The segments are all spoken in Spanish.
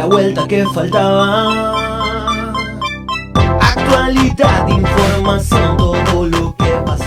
la vuelta que faltaba. Actualidad, información, todo lo que pasó.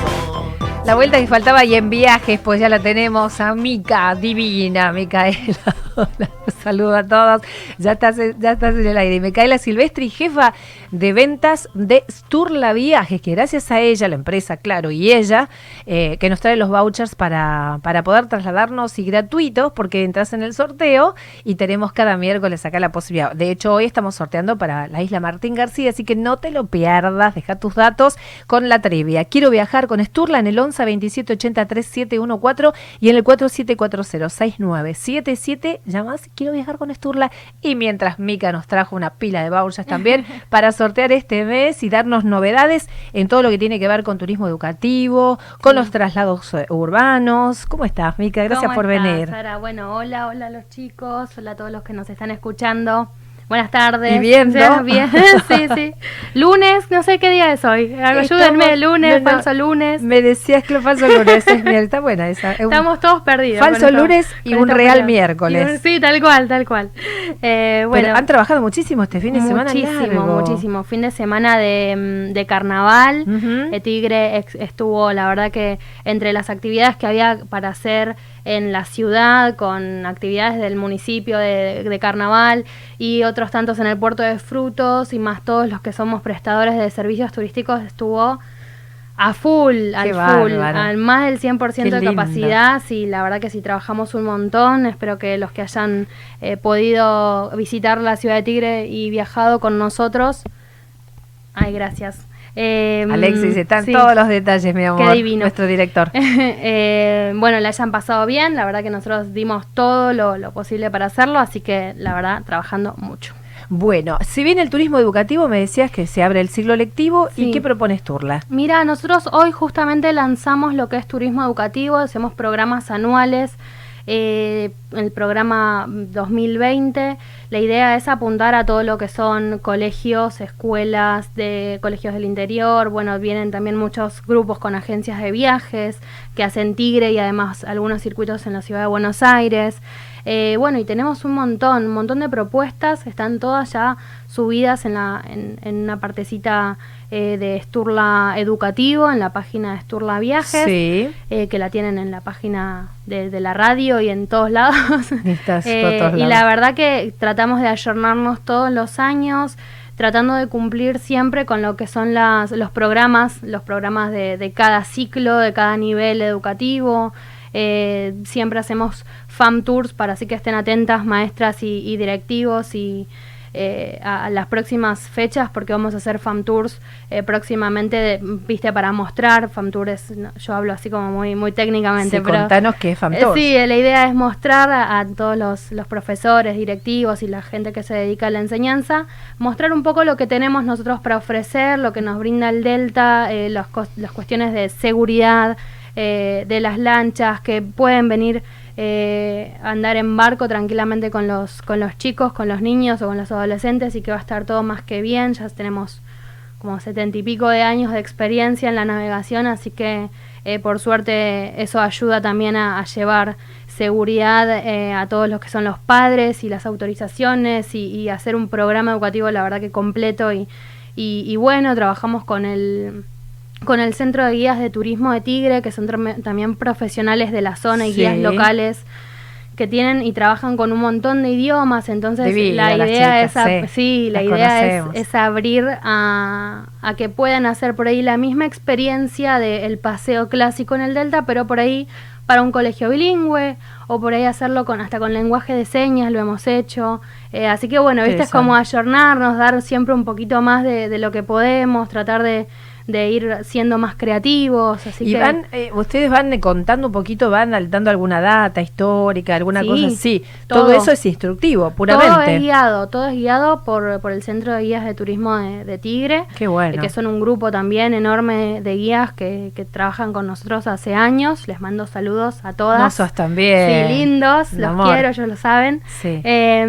La vuelta que faltaba y en viajes, pues ya la tenemos a Mica, divina, Micaela. Hola, saludo a todos. Ya estás, ya estás en el aire. Micaela Silvestri, jefa de ventas de Sturla Viajes, que gracias a ella, la empresa, claro, y ella, eh, que nos trae los vouchers para, para poder trasladarnos y gratuitos, porque entras en el sorteo y tenemos cada miércoles acá la posibilidad. De hecho, hoy estamos sorteando para la isla Martín García, así que no te lo pierdas, deja tus datos con la trivia. Quiero viajar con Sturla en el 11 27 80 3714 y en el 4740 6977 llamas, quiero viajar con Sturla. Y mientras Mica nos trajo una pila de vouchers también para sortear este mes y darnos novedades en todo lo que tiene que ver con turismo educativo, con los traslados eh, urbanos. ¿Cómo estás, Mica? Gracias ¿Cómo por estás, venir. Sara? Bueno, hola, hola a los chicos, hola a todos los que nos están escuchando. Buenas tardes. Y. Bien, sí, sí. Lunes, no sé qué día es hoy. Ayúdenme, Estamos- lunes, no, falso lunes. Me decías que lo falso lunes es miércoles. Está buena esa. Estamos todos perdidos. Falso lunes y un real miércoles. Sí, tal cual, tal cual. Eh, Pero bueno, han trabajado muchísimo este fin de semana. muchísimo, muchísimo. Fin de semana de, mm, de carnaval. Ujú. Eh, Tigre ex- estuvo, la verdad que entre las actividades que había para hacer en la ciudad, con actividades del municipio de, de carnaval y otros tantos en el puerto de frutos y más todos los que somos prestadores de servicios turísticos, estuvo a full, al full, bárbaro. al más del 100% Qué de capacidad. Sí, la verdad que sí, trabajamos un montón. Espero que los que hayan eh, podido visitar la ciudad de Tigre y viajado con nosotros. Ay, gracias. Eh, Alexis, están sí. todos los detalles, mi amor. divino. Nuestro director. Eh, bueno, la hayan pasado bien. La verdad que nosotros dimos todo lo, lo posible para hacerlo. Así que, la verdad, trabajando mucho. Bueno, si bien el turismo educativo me decías que se abre el ciclo lectivo, ¿y Sí. qué propones Turla? Mira, nosotros hoy justamente lanzamos lo que es turismo educativo, hacemos programas anuales. Eh, el programa 2020, la idea es apuntar a todo lo que son colegios, escuelas de colegios del interior. Bueno, vienen también muchos grupos con agencias de viajes que hacen Tigre y además algunos circuitos en la ciudad de Buenos Aires. Eh, bueno, y tenemos un montón, un montón de propuestas, están todas ya subidas en, la, en, en una partecita eh, de Sturla Educativo, en la página de Sturla Viajes, Sí. eh, que la tienen en la página de, de la radio y en todos lados. Estás por Eh, todos y lados. la verdad que tratamos de ayornarnos todos los años, tratando de cumplir siempre con lo que son las, los programas, los programas de, de cada ciclo, de cada nivel educativo. Eh, siempre hacemos FAM Tours para así que estén atentas maestras y, y directivos y eh, a, a las próximas fechas porque vamos a hacer FAM Tours eh, próximamente, de- viste, para mostrar. FAM Tours, no, yo hablo así como muy, muy técnicamente, Sí, pero... contanos qué es Eh, FAMTOURS. Sí, eh, la idea es mostrar a, a todos los, los profesores, directivos y la gente que se dedica a la enseñanza, mostrar un poco lo que tenemos nosotros para ofrecer, lo que nos brinda el Delta, eh, los cos- las cuestiones de seguridad eh, de las lanchas que pueden venir eh, a andar en barco tranquilamente con los, con los chicos, con los niños o con los adolescentes y que va a estar todo más que bien. Ya tenemos como setenta y pico de años de experiencia en la navegación, así que eh, por suerte eso ayuda también a, llevar seguridad eh, a todos los que son los padres y las autorizaciones y, y hacer un programa educativo la verdad que completo y, y bueno, trabajamos con el con el Centro de Guías de Turismo de Tigre, que son también profesionales de la zona y Sí. guías locales que tienen y trabajan con un montón de idiomas, entonces la idea chicas, es, sí, sí, la idea es, es abrir a, a que puedan hacer por ahí la misma experiencia del paseo clásico en el Delta, pero por ahí para un colegio bilingüe o por ahí hacerlo con hasta con lenguaje de señas lo hemos hecho. Eh, así que bueno viste es como ayornarnos dar siempre un poquito más de, de lo que podemos tratar de, de ir siendo más creativos así y que van, eh, ustedes van eh, contando un poquito, van dando alguna data histórica, alguna Sí, cosa así. Todo, todo. eso es instructivo, todo es puramente. guiado todo es guiado por, por el centro de guías de turismo de, de Tigre Qué bueno. eh, que son un grupo también enorme de guías que, que trabajan con nosotros hace años les mando saludos a todas Mozos también. Sí, lindos, los amor. quiero, ellos lo saben. Sí. Eh,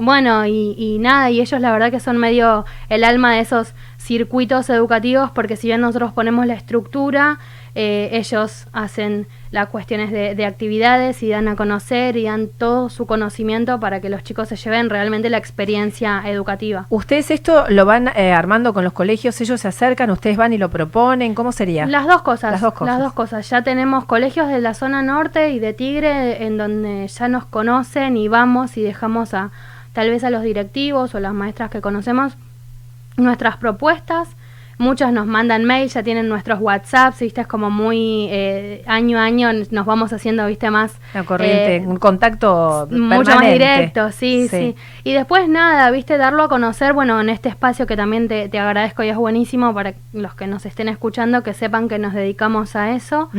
bueno, y, y nada, y ellos la verdad que son medio el alma de esos circuitos educativos, porque si bien nosotros ponemos la estructura, eh, ellos hacen las cuestiones de, de actividades y dan a conocer y dan todo su conocimiento para que los chicos se lleven realmente la experiencia educativa. ¿Ustedes esto lo van eh, armando con los colegios? ¿Ellos se acercan? ¿Ustedes van y lo proponen? ¿Cómo sería? Las dos cosas. Las dos cosas. Las dos cosas. Ya tenemos colegios de la zona norte y de Tigre en donde ya nos conocen y vamos y dejamos a tal vez a los directivos o las maestras que conocemos nuestras propuestas. Muchos nos mandan mail, ya tienen nuestros WhatsApps, viste, es como muy eh, año a año nos vamos haciendo, viste, más... La corriente, eh, un contacto mucho más directo, sí, sí, Y después nada, viste, darlo a conocer, bueno, en este espacio que también te, te agradezco y es buenísimo para los que nos estén escuchando, que sepan que nos dedicamos a eso.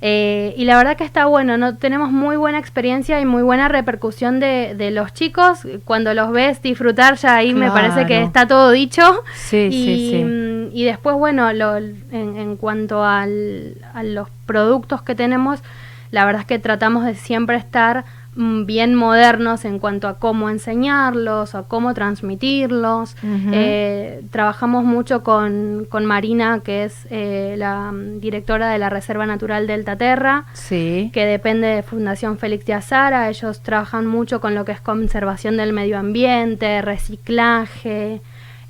Eh, y la verdad que está bueno, no tenemos muy buena experiencia y muy buena repercusión de, de los chicos. Cuando los ves disfrutar, ya ahí me parece que está todo dicho. Sí, y, sí, sí. Y después, bueno, lo- en, en cuanto al, a los productos que tenemos, la verdad es que tratamos de siempre estar mm, bien modernos en cuanto a cómo enseñarlos, a cómo transmitirlos. Eh, trabajamos mucho con, con Marina, que es eh, la directora de la Reserva Natural Delta Terra, Sí. que depende de Fundación Félix de Azara. Ellos trabajan mucho con lo que es conservación del medio ambiente, reciclaje.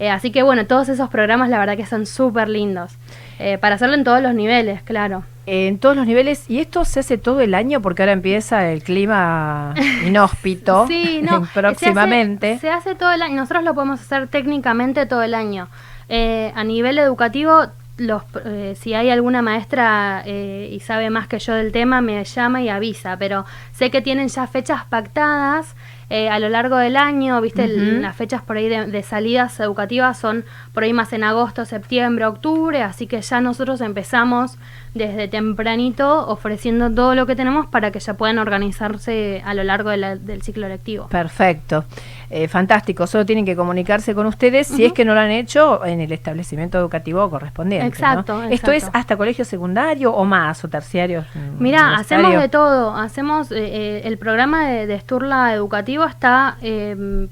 Eh, así que bueno, todos esos programas la verdad que son súper lindos. Eh, para hacerlo en todos los niveles, claro. En todos los niveles, y esto se hace todo el año porque ahora empieza el clima inhóspito Sí, no. próximamente. Se hace, se hace todo el año. Nosotros lo podemos hacer técnicamente todo el año. Eh, a nivel educativo, los, eh, si hay alguna maestra eh, y sabe más que yo del tema, me llama y avisa. Pero sé que tienen ya fechas pactadas eh, a lo largo del año. Viste, las fechas por ahí de, de salidas educativas son por ahí más en agosto, septiembre, octubre. Así que ya nosotros empezamos desde tempranito ofreciendo todo lo que tenemos para que ya puedan organizarse a lo largo de la- del ciclo lectivo. Perfecto, Eh, fantástico. Solo tienen que comunicarse con ustedes si es que no lo han hecho en el establecimiento educativo correspondiente. ¿no? Exacto, ¿Esto es hasta colegio secundario o más o terciario? mm, Mira, hacemos de todo. Hacemos eh, eh, el programa de, de Sturla educativo está eh,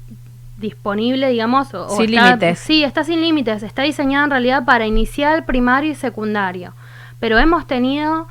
disponible, digamos, o- Sin límites. Sí, está sin límites. Está diseñado en realidad para inicial, primario y secundario. Pero hemos tenido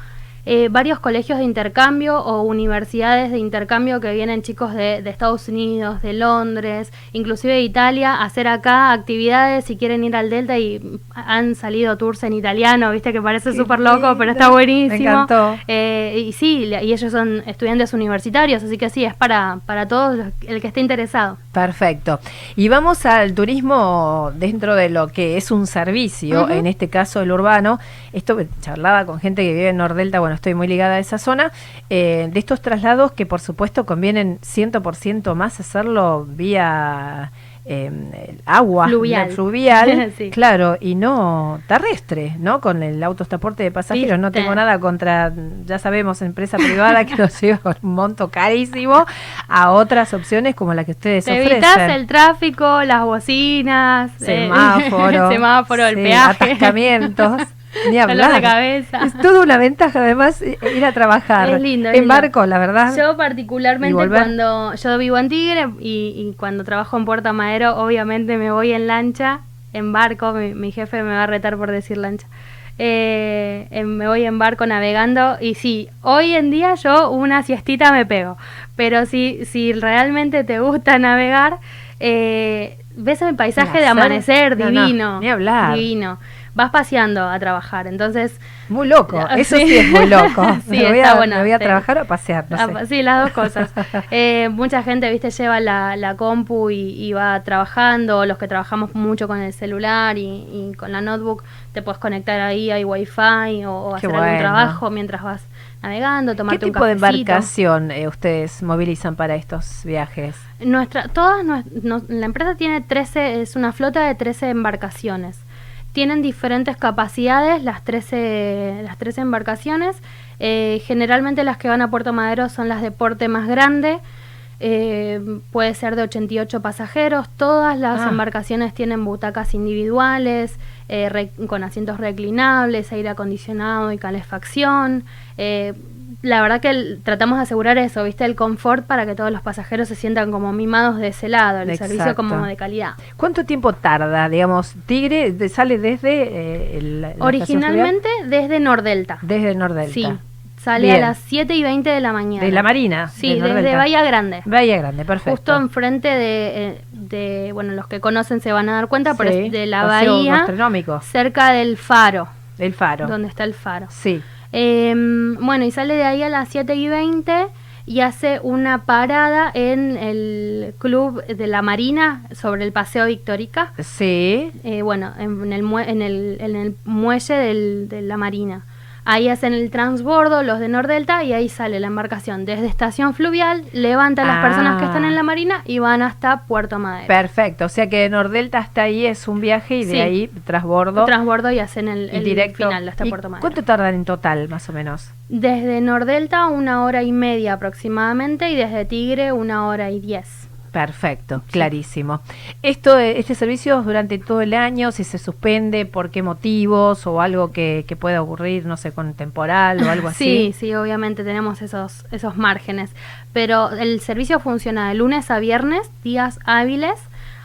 eh, varios colegios de intercambio o universidades de intercambio que vienen chicos de, de Estados Unidos, de Londres, inclusive de Italia, a hacer acá actividades si quieren ir al Delta y han salido tours en italiano, viste que parece súper loco, pero está buenísimo. Me encantó. Eh, y sí, y ellos son estudiantes universitarios, así que sí, es para, para todos los- el que esté interesado. Perfecto. Y vamos al turismo dentro de lo que es un servicio, en este caso el urbano. Esto que charlaba con gente que vive en Nordelta, bueno, estoy muy ligada a esa zona, eh, de estos traslados que por supuesto convienen 100% más hacerlo vía eh, agua, Fluvial. fluvial, Sí. claro, y no terrestre, ¿no? Con el autotransporte de pasajeros. No tengo nada contra, ya sabemos, empresa privada que nos lleva con un monto carísimo a otras opciones como la que ustedes Te ofrecen. evitas el tráfico, las bocinas, semáforo, el semáforo, el sí, peaje. atascamientos. Ni Dolor de hablar. cabeza. Es toda una ventaja, además, i- ir a trabajar Es lindo, es en lindo. barco, la verdad. Yo particularmente cuando yo vivo en Tigre y, y cuando trabajo en Puerto Madero, obviamente me voy en lancha, en barco, mi, mi jefe me va a retar por decir lancha. Eh, eh, me voy en barco navegando y sí, hoy en día yo una siestita me pego, pero si, si realmente te gusta navegar, eh, ves el paisaje de amanecer No, no, divino, ni hablar. divino. Vas paseando a trabajar, entonces Muy loco, eso sí. sí, es muy loco. Sí, me voy a, bueno, me voy a sí. trabajar o a pasear, no sé. Sí, las dos cosas. Eh, mucha gente, viste, lleva la, la compu y, y va trabajando, los que trabajamos mucho con el celular y, y con la notebook, te puedes conectar ahí, hay wifi o, o hacer algún bueno. trabajo mientras vas navegando, ¿Qué un tipo de embarcación eh, ustedes movilizan para estos viajes? Nuestra, todas, nos- la empresa tiene 13, es una flota de 13 embarcaciones. Tienen diferentes capacidades las 13, las 13 embarcaciones. Eh, generalmente las que van a Puerto Madero son las de porte más grande. Eh, puede ser de 88 pasajeros. Todas las Ah. embarcaciones tienen butacas individuales, eh, con asientos reclinables, aire acondicionado y calefacción. La verdad que tratamos de asegurar eso, ¿viste? El confort para que todos los pasajeros se sientan como mimados de ese lado, el servicio como de calidad. ¿Cuánto tiempo tarda? Digamos, Tigre sale desde eh, el- la Originalmente desde Nordelta. desde Nordelta. Sí, sale Bien. a las 7 y 20 de la mañana. De la Marina. Sí, de desde. Bahía Grande. Bahía Grande, perfecto. Justo enfrente de, eh, de, bueno, los que conocen se van a dar cuenta, pero Sí, es de la bahía, gastronómico. cerca del faro, El faro. donde está el faro. Sí. Eh, bueno, y sale de ahí a las 7 y 20 y hace una parada en el club de la Marina sobre el Paseo Victórica. Sí. Eh, bueno, en el, en el, en el muelle del- de la Marina. Ahí hacen el transbordo los de Nordelta y ahí sale la embarcación desde estación fluvial, levanta a las Ah. personas que están en la Marina y van hasta Puerto Madero. Perfecto. O sea que de Nordelta hasta ahí es un viaje y de Sí. ahí transbordo. Transbordo y hacen el, directo. final hasta ¿Y Puerto Madero. ¿Cuánto tardan en total, más o menos? Desde Nordelta una hora y media aproximadamente y desde Tigre una hora y diez. Perfecto, clarísimo. Esto, este servicio es durante todo el año, si se suspende, por qué motivos o algo que, que pueda ocurrir, no sé, con temporal o algo Sí, así. sí, obviamente tenemos esos, esos márgenes. Pero el servicio funciona de lunes a viernes, días hábiles.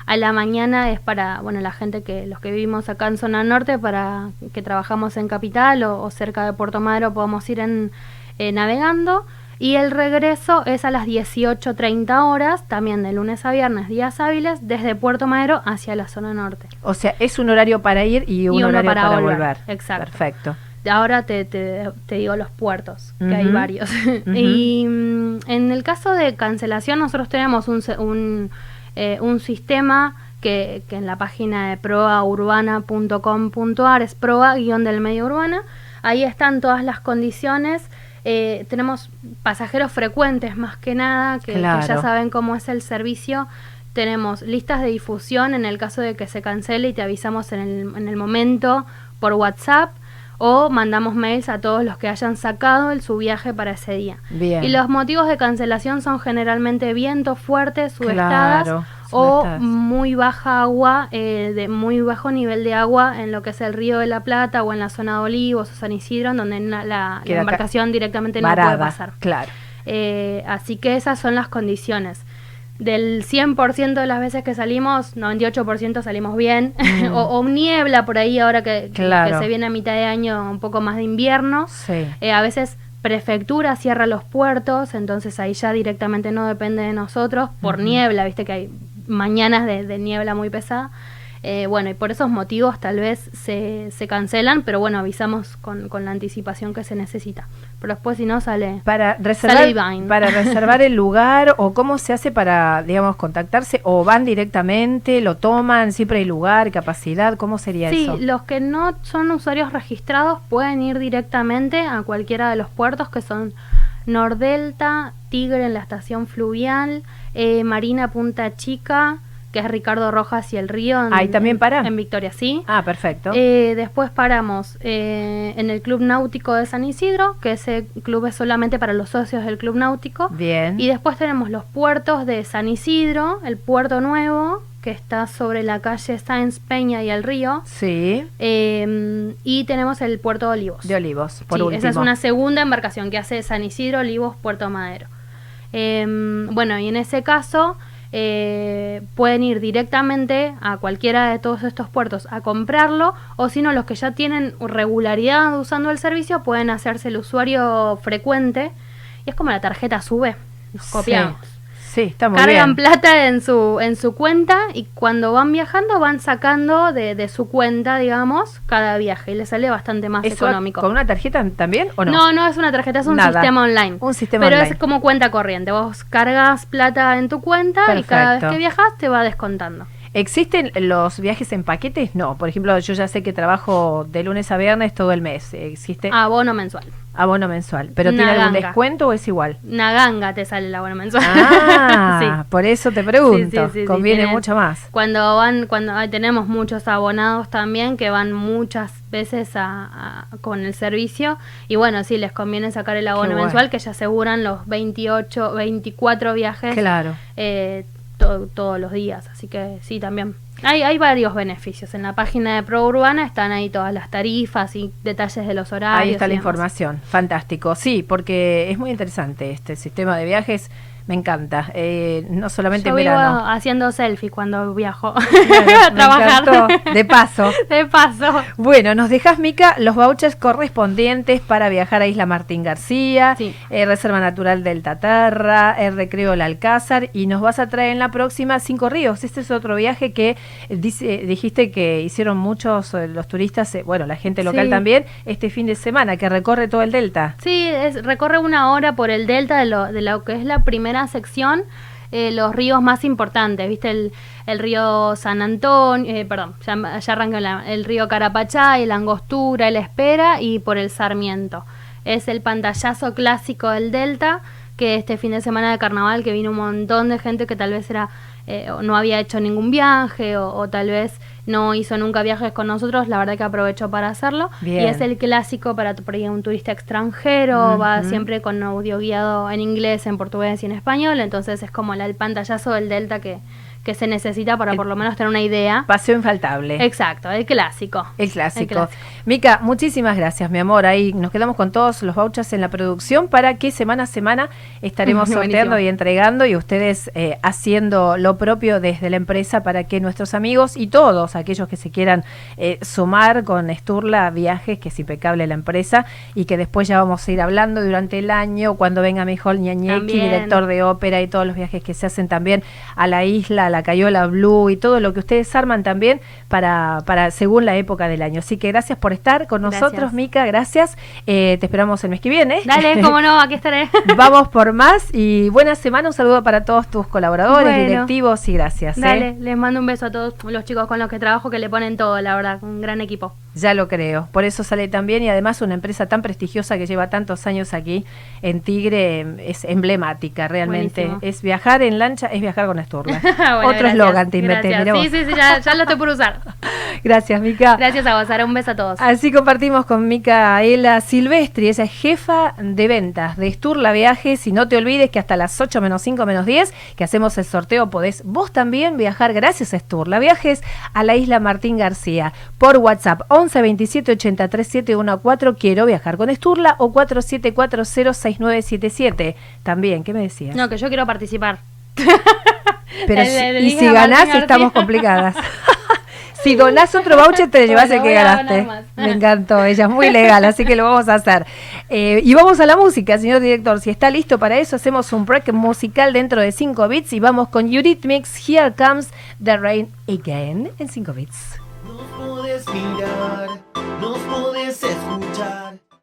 A la mañana es para, bueno, la gente que, los que vivimos acá en zona norte, para que trabajamos en Capital o, o cerca de Puerto Madero, podamos ir en, eh, navegando. Y el regreso es a las 18.30 horas, también de lunes a viernes, días hábiles, desde Puerto Madero hacia la zona norte. O sea, es un horario para ir y un uno horario para para, volver. volver. Exacto. Perfecto. Ahora te, te, te digo los puertos, que hay varios. y mm, en el caso de cancelación, nosotros tenemos un, un, eh, un sistema que, que en la página de proaurbana.com.ar es proa-del medio urbana. Ahí están todas las condiciones. Eh, tenemos pasajeros frecuentes más que nada, que, que ya saben cómo es el servicio. Tenemos listas de difusión en el caso de que se cancele y te avisamos en el, en el momento por WhatsApp o mandamos mails a todos los que hayan sacado el, su viaje para ese día. Bien. Y los motivos de cancelación son generalmente vientos fuertes, subestadas Claro, o muy baja agua, eh, de muy bajo nivel de agua en lo que es el río de la Plata o en la zona de Olivos o San Isidro, en donde la, embarcación directamente no puede pasar. Claro. Eh, así que esas son las condiciones. Del 100% de las veces que salimos, 98% salimos bien. o, o niebla por ahí ahora que, que- Mm. Claro. que se viene a mitad de año un poco más de invierno. Sí. Eh, a veces prefectura cierra los puertos, entonces ahí ya directamente no depende de nosotros por niebla, viste que hay mañanas de, de niebla muy pesada. Eh, bueno, y por esos motivos tal vez se, se cancelan, pero bueno, avisamos con, con la anticipación que se necesita. Pero después si no sale... Para Sale reservar, Divine. para reservar el lugar o cómo se hace para, digamos, contactarse o van directamente, lo toman, siempre hay lugar, capacidad, ¿cómo sería Sí, eso? los que no son usuarios registrados pueden ir directamente a cualquiera de los puertos que son Nordelta, Tigre en la estación fluvial, eh, Marina Punta Chica, que es Ricardo Rojas y el Río. En, Ahí también para. En Victoria, sí. Ah, perfecto. Eh, después paramos eh, en el Club Náutico de San Isidro, que ese club es solamente para los socios del Club Náutico. Bien. Y después tenemos los puertos de San Isidro, el puerto nuevo, que está sobre la calle Sáenz Peña y el río. Sí, Eh, y tenemos el puerto de Olivos. de Olivos, por Sí, último. esa es una segunda embarcación que hace San Isidro, Olivos, Puerto Madero. Eh, bueno, y en ese caso eh, pueden ir directamente a cualquiera de todos estos puertos a comprarlo, o si no, los que ya tienen regularidad usando el servicio pueden hacerse el usuario frecuente. Y es como la tarjeta sube, nos copiamos. Sí, está muy Cargan bien. plata en su, en su cuenta y cuando van viajando van sacando de, de su cuenta, digamos, cada viaje y les sale bastante más ¿Eso económico. ¿Con una tarjeta también o no? no? no, es una tarjeta, es un Nada. sistema online. Un sistema Pero online. es como cuenta corriente. Vos cargas plata en tu cuenta y cada vez que viajas te va descontando. ¿Existen los viajes en paquetes? No. Por ejemplo, yo ya sé que trabajo de lunes a viernes todo el mes. ¿Existe Abono mensual. Abono mensual? ¿Pero Una tiene algún ganga. descuento o es igual? Una ganga te sale el abono mensual. Ah, por eso te pregunto. Sí, sí, Conviene mucho más. Cuando van, cuando tenemos muchos abonados también que van muchas veces a, a- con el servicio y bueno, sí les conviene sacar el abono mensual que ya aseguran los 28, 24 viajes Claro. eh, to- todos los días. Así que sí, también. Hay, hay varios beneficios. En la página de Pro Urbana están ahí todas las tarifas y detalles de los horarios. Ahí está la demás. información, fantástico. Sí, porque es muy interesante este sistema de viajes, me encanta. Eh, no solamente Yo en vivo verano. haciendo selfie cuando viajo Claro, a trabajar. encantó. De paso. De paso. Bueno, nos dejas, Mica, los vouchers correspondientes para viajar a Isla Martín García, Sí. eh, Reserva Natural del Tatarra, el Recreo El Alcázar, y nos vas a traer en la próxima Cinco Ríos. Este es otro viaje que eh, dice, dijiste que hicieron muchos eh, los turistas, bueno, la gente local Sí. también, este fin de semana, que recorre todo el delta. Sí, es, recorre una hora por el delta de lo, de lo que es la primera sección, eh, los ríos más importantes, ¿viste? El, el río San Antonio, eh, perdón, ya, ya arranca la- el río Carapachay, la Angostura, el Espera y por el Sarmiento. Es el pantallazo clásico del delta, que este fin de semana de carnaval que vino un montón de gente que tal vez era eh, no había hecho ningún viaje o, o tal vez no hizo nunca viajes con nosotros, la verdad que aprovechó para hacerlo. Bien. Y es el clásico para por ahí un turista extranjero, va siempre con audio guiado en inglés, en portugués y en español, entonces es como la- el pantallazo del Delta que, que se necesita para El- por lo menos tener una idea. Paseo infaltable. Exacto, el clásico. El clásico. El clásico. Mica, muchísimas gracias, mi amor. Ahí nos quedamos con todos los vouchers en la producción para que semana a semana estaremos sorteando y entregando y ustedes eh, haciendo lo propio desde la empresa para que nuestros amigos y todos aquellos que se quieran eh, sumar con Esturla Viajes, que es impecable la empresa y que después ya vamos a ir hablando durante el año cuando venga mejor Ñañequi, director de ópera y todos los viajes que se hacen también a la isla, a la Cayola Blue y todo lo que ustedes arman también para, para según la época del año. Así que gracias por estar con Gracias. nosotros, Mica, gracias. Eh, te esperamos el mes que viene. Dale, cómo no, aquí estaré. Vamos por más y buena semana. Un saludo para todos tus colaboradores, Bueno. directivos y gracias. ¿eh? Dale, les mando un beso a todos los chicos con los que trabajo que le ponen todo, la verdad, un gran equipo. Ya lo creo. Por eso sale tan bien y además una empresa tan prestigiosa que lleva tantos años aquí en Tigre eh, es emblemática realmente. Buenísimo. Es viajar en lancha, es viajar con Esturla. Bueno, Otro eslogan te inventé. Sí, sí, sí, ya, ya lo estoy por usar. Gracias, Mica. Gracias a vos, Sara, un beso a todos. Así compartimos con Micaela Silvestri, esa es jefa de ventas de Esturla Viajes. Y no te olvides que hasta las 8 menos 5 menos 10 que hacemos el sorteo podés vos también viajar gracias a Esturla Viajes a la isla Martín García por WhatsApp 11 27 83 714 quiero viajar con Esturla o 47406977. También, ¿qué me decías? No, que yo quiero participar. Pero si- y si ganás estamos complicadas. si donás otro voucher te llevas Bueno, el que ganaste. Me encantó, ella es muy legal, así que lo vamos a hacer. Eh, y vamos a la música, señor director. Si está listo para eso, hacemos un break musical dentro de 5 bits y vamos con Eurythmics, Here Comes the Rain Again en 5 bits. Nos podés mirar, nos podés